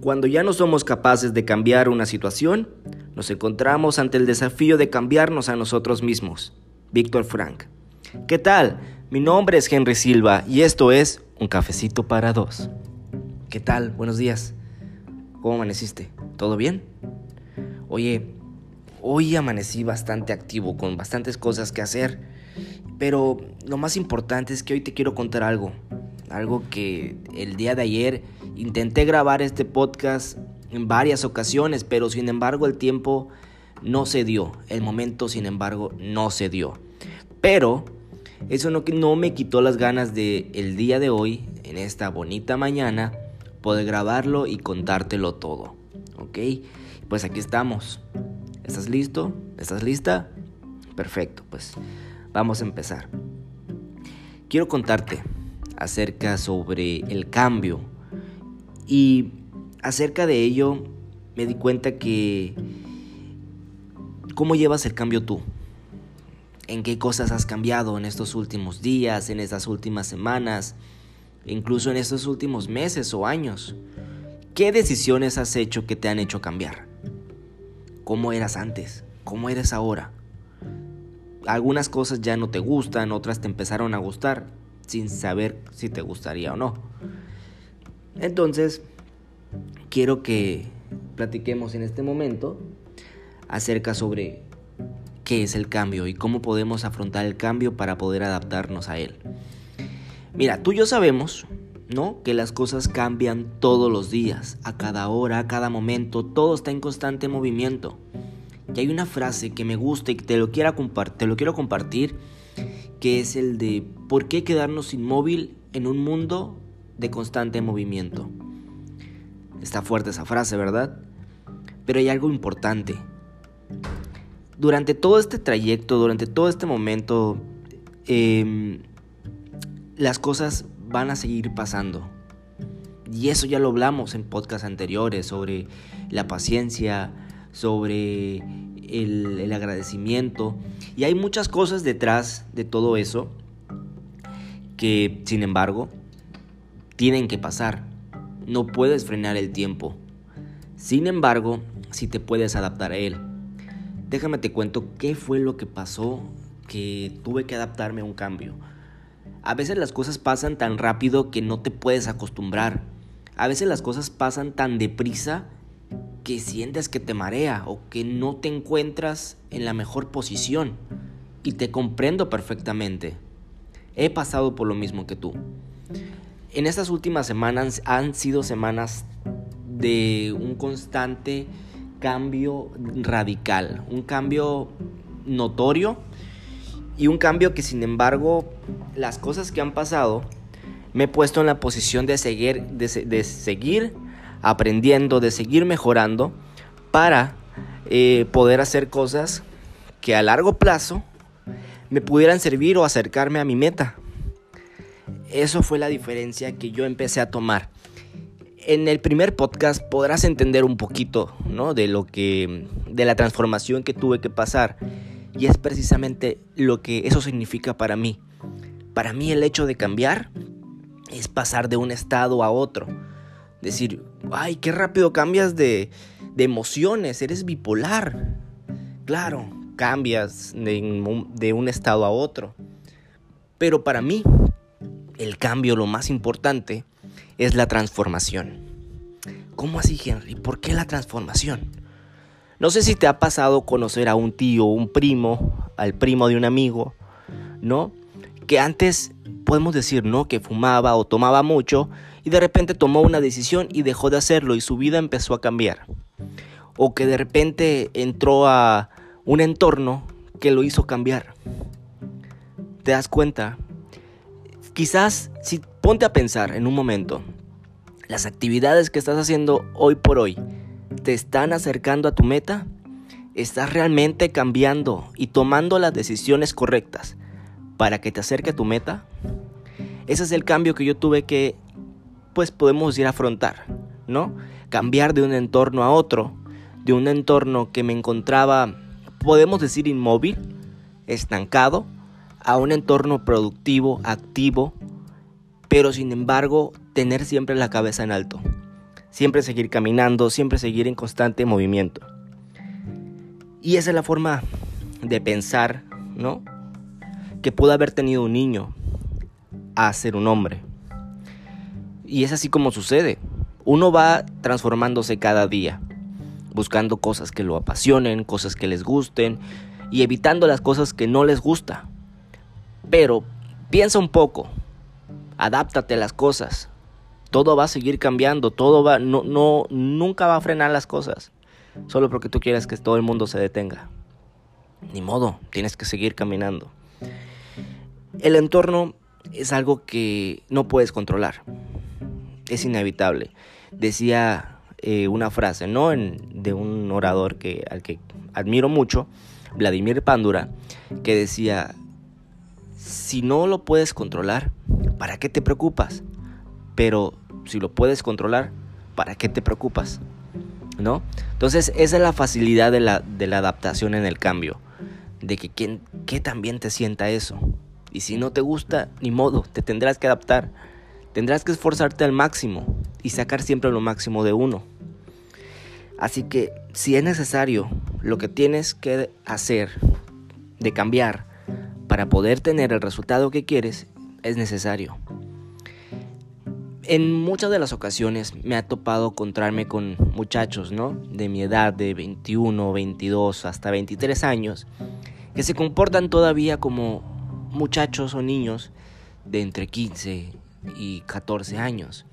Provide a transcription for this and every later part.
Cuando ya no somos capaces de cambiar una situación, nos encontramos ante el desafío de cambiarnos a nosotros mismos. Víctor Frank. ¿Qué tal? Mi nombre es Henry Silva y esto es Un Cafecito para Dos. ¿Qué tal? Buenos días. ¿Cómo amaneciste? ¿Todo bien? Oye, hoy amanecí bastante activo, con bastantes cosas que hacer, pero lo más importante es que hoy te quiero contar algo. Algo que el día de ayer intenté grabar este podcast en varias ocasiones, pero sin embargo el tiempo no se dio. El momento, sin embargo, no se dio. Pero eso no, no me quitó las ganas de el día de hoy, en esta bonita mañana, poder grabarlo y contártelo todo. ¿Ok? Pues aquí estamos. ¿Estás listo? ¿Estás lista? Perfecto, pues vamos a empezar. Quiero contarte acerca sobre el cambio y acerca de ello me di cuenta que cómo llevas el cambio tú. ¿En qué cosas has cambiado en estos últimos días, en estas últimas semanas, incluso en estos últimos meses o años? ¿Qué decisiones has hecho que te han hecho cambiar? ¿Cómo eras antes? ¿Cómo eres ahora? Algunas cosas ya no te gustan, otras te empezaron a gustar sin saber si te gustaría o no. Entonces, quiero que platiquemos en este momento acerca sobre qué es el cambio y cómo podemos afrontar el cambio para poder adaptarnos a él. Mira, tú y yo sabemos, ¿no? Que las cosas cambian todos los días, a cada hora, a cada momento, todo está en constante movimiento. Y hay una frase que me gusta y que te lo, quiero te lo quiero compartir, que es el de ¿por qué quedarnos inmóvil en un mundo de constante movimiento? Está fuerte esa frase, ¿verdad? Pero hay algo importante. Durante todo este trayecto, durante todo este momento, em, las cosas van a seguir pasando. Y eso ya lo hablamos en podcasts anteriores sobre la paciencia, sobre el, el, agradecimiento. Y hay muchas cosas detrás de todo eso que, sin embargo, tienen que pasar. No puedes frenar el tiempo. Sin embargo, si te puedes adaptar a él. Déjame te cuento qué fue lo que pasó que tuve que adaptarme a un cambio. A veces las cosas pasan tan rápido que no te puedes acostumbrar. A veces las cosas pasan tan deprisa que sientes que te marea o que no te encuentras en la mejor posición. Y te comprendo perfectamente. He pasado por lo mismo que tú. En estas últimas semanas han sido semanas de un constante cambio radical, un cambio notorio y un cambio que sin embargo las cosas que han pasado me he puesto en la posición de seguir, de, seguir aprendiendo, de seguir mejorando para eh, poder hacer cosas que a largo plazo me pudieran servir o acercarme a mi meta. Eso fue la diferencia que yo empecé a tomar. En el primer podcast podrás entender un poquito, ¿no? De lo que de la transformación que tuve que pasar y es precisamente lo que eso significa para mí. Para mí el hecho de cambiar es pasar de un estado a otro. Decir, ay, qué rápido cambias de, de emociones, eres bipolar. Claro, cambias de, de un estado a otro. Pero para mí, el cambio, lo más importante, es la transformación. ¿Cómo así, Henry? ¿Por qué la transformación? No sé si te ha pasado conocer a un tío, un primo, al primo de un amigo, ¿no? Que antes podemos decir, ¿no? Que fumaba o tomaba mucho y de repente tomó una decisión y dejó de hacerlo y su vida empezó a cambiar. O que de repente entró a un entorno que lo hizo cambiar. ¿Te das cuenta? Quizás si ponte a pensar en un momento, las actividades que estás haciendo hoy por hoy te están acercando a tu meta, estás realmente cambiando y tomando las decisiones correctas para que te acerque a tu meta. Ese es el cambio que yo tuve que, pues podemos ir a afrontar, ¿no? Cambiar de un entorno a otro, de un entorno que me encontraba, podemos decir, inmóvil, estancado, a un entorno productivo, activo, pero sin embargo tener siempre la cabeza en alto. siempre seguir caminando, siempre seguir en constante movimiento. Y esa es la forma de pensar, ¿no? Que pudo haber tenido un niño a ser un hombre. Y es así como sucede. Uno va transformándose cada día, buscando cosas que lo apasionen, cosas que les gusten y evitando las cosas que no les gusta. Pero piensa un poco, adáptate a las cosas. Todo va a seguir cambiando, todo va no no nunca va a frenar las cosas solo porque tú quieres que todo el mundo se detenga. Ni modo, tienes que seguir caminando. El entorno es algo que no puedes controlar. Es inevitable. Decía eh, una frase, ¿no? de un orador que, al que admiro mucho, Vladimir Pándura, que decía, si no lo puedes controlar, ¿para qué te preocupas? Pero si lo puedes controlar, ¿para qué te preocupas? ¿No? Entonces, esa es la facilidad de la, adaptación en el cambio. De que quien, que también te sienta eso. Y si no te gusta, ni modo, te tendrás que adaptar. Tendrás que esforzarte al máximo y sacar siempre lo máximo de uno. Así que si es necesario, lo que tienes que hacer de cambiar para poder tener el resultado que quieres, es necesario. En muchas de las ocasiones me ha topado encontrarme con muchachos, ¿no? De mi edad, de 21, 22, hasta 23 años, que se comportan todavía como muchachos o niños de entre 15 y 14 años,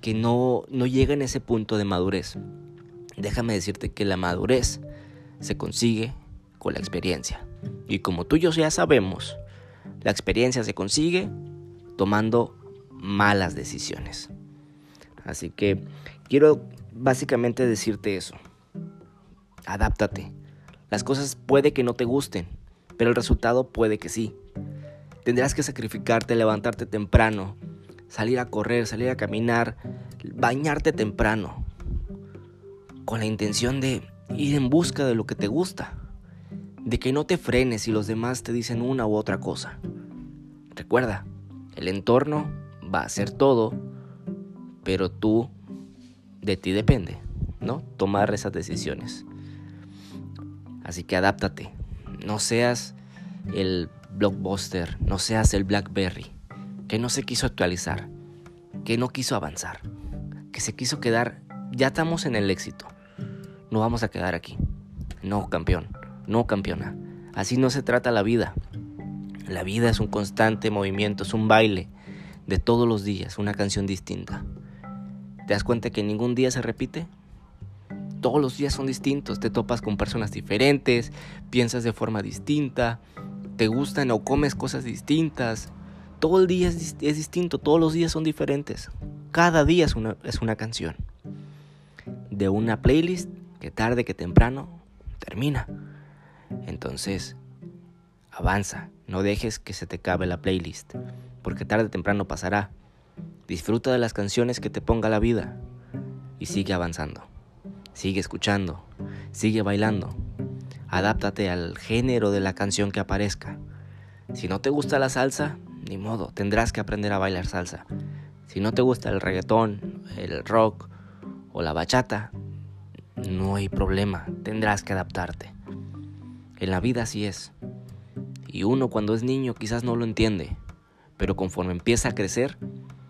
que no, no llegan a ese punto de madurez. Déjame decirte que la madurez se consigue con la experiencia. Y como tú y yo ya sabemos, la experiencia se consigue tomando malas decisiones. Así que quiero básicamente decirte eso. Adáptate. Las cosas puede que no te gusten, pero el resultado puede que sí. Tendrás que sacrificarte, levantarte temprano, salir a correr, salir a caminar, bañarte temprano, con la intención de ir en busca de lo que te gusta, de que no te frenes si los demás te dicen una u otra cosa. Recuerda, el entorno va a ser todo, pero tú, de ti depende, ¿no? Tomar esas decisiones. Así que adáptate, no seas el blockbuster, no seas el Blackberry, que no se quiso actualizar, que no quiso avanzar, que se quiso quedar, ya estamos en el éxito, no vamos a quedar aquí. No, campeón, no, campeona. Así no se trata la vida. La vida es un constante movimiento, es un baile, de todos los días, una canción distinta. ¿Te das cuenta que ningún día se repite? Todos los días son distintos, te topas con personas diferentes, piensas de forma distinta, te gustan o comes cosas distintas. Todo el día es, distinto, todos los días son diferentes. Cada día es una, es una canción. De una playlist que tarde que temprano termina. Entonces, avanza, no dejes que se te acabe la playlist porque tarde o temprano pasará. Disfruta de las canciones que te ponga la vida y sigue avanzando. Sigue escuchando, sigue bailando. Adáptate al género de la canción que aparezca. Si no te gusta la salsa, ni modo, tendrás que aprender a bailar salsa. Si no te gusta el reggaetón, el rock o la bachata, no hay problema, tendrás que adaptarte. En la vida así es. Y uno cuando es niño quizás no lo entiende, pero conforme empieza a crecer,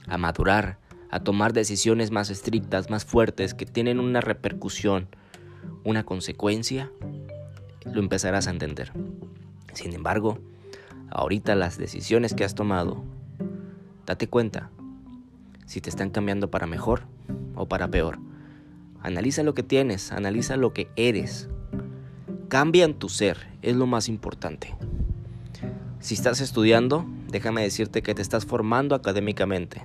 a madurar, a tomar decisiones más estrictas, más fuertes, que tienen una repercusión, una consecuencia, lo empezarás a entender. Sin embargo, ahorita las decisiones que has tomado, date cuenta si te están cambiando para mejor o para peor. Analiza lo que tienes, analiza lo que eres. Cambia en tu ser, es lo más importante. Si estás estudiando, déjame decirte que te estás formando académicamente.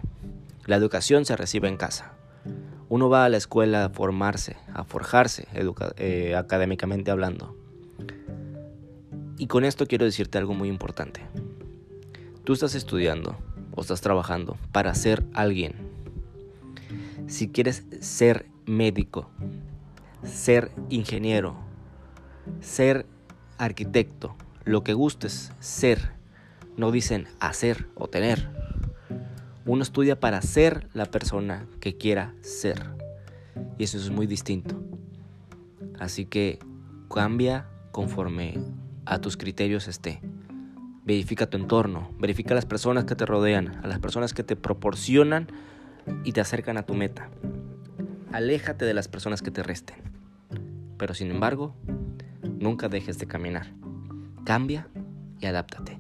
La educación se recibe en casa. Uno va a la escuela a formarse, a forjarse eh, académicamente hablando. Y con esto quiero decirte algo muy importante. Tú estás estudiando o estás trabajando para ser alguien. Si quieres ser médico, ser ingeniero, ser arquitecto, lo que gustes ser, no dicen hacer o tener. Uno estudia para ser la persona que quiera ser. Y eso es muy distinto. Así que cambia conforme a tus criterios esté. Verifica tu entorno, verifica las personas que te rodean, a las personas que te proporcionan y te acercan a tu meta. Aléjate de las personas que te resten. Pero sin embargo, nunca dejes de caminar. Cambia y adáptate.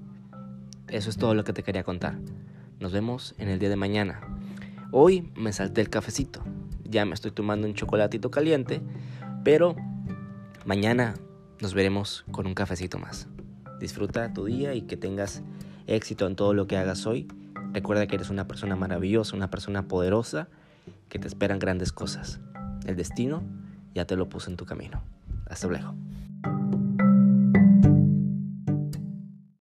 Eso es todo lo que te quería contar. Nos vemos en el día de mañana. Hoy me salté el cafecito. Ya me estoy tomando un chocolatito caliente, pero mañana nos veremos con un cafecito más. Disfruta tu día y que tengas éxito en todo lo que hagas hoy. Recuerda que eres una persona maravillosa, una persona poderosa, que te esperan grandes cosas. El destino ya te lo puso en tu camino. Hasta luego.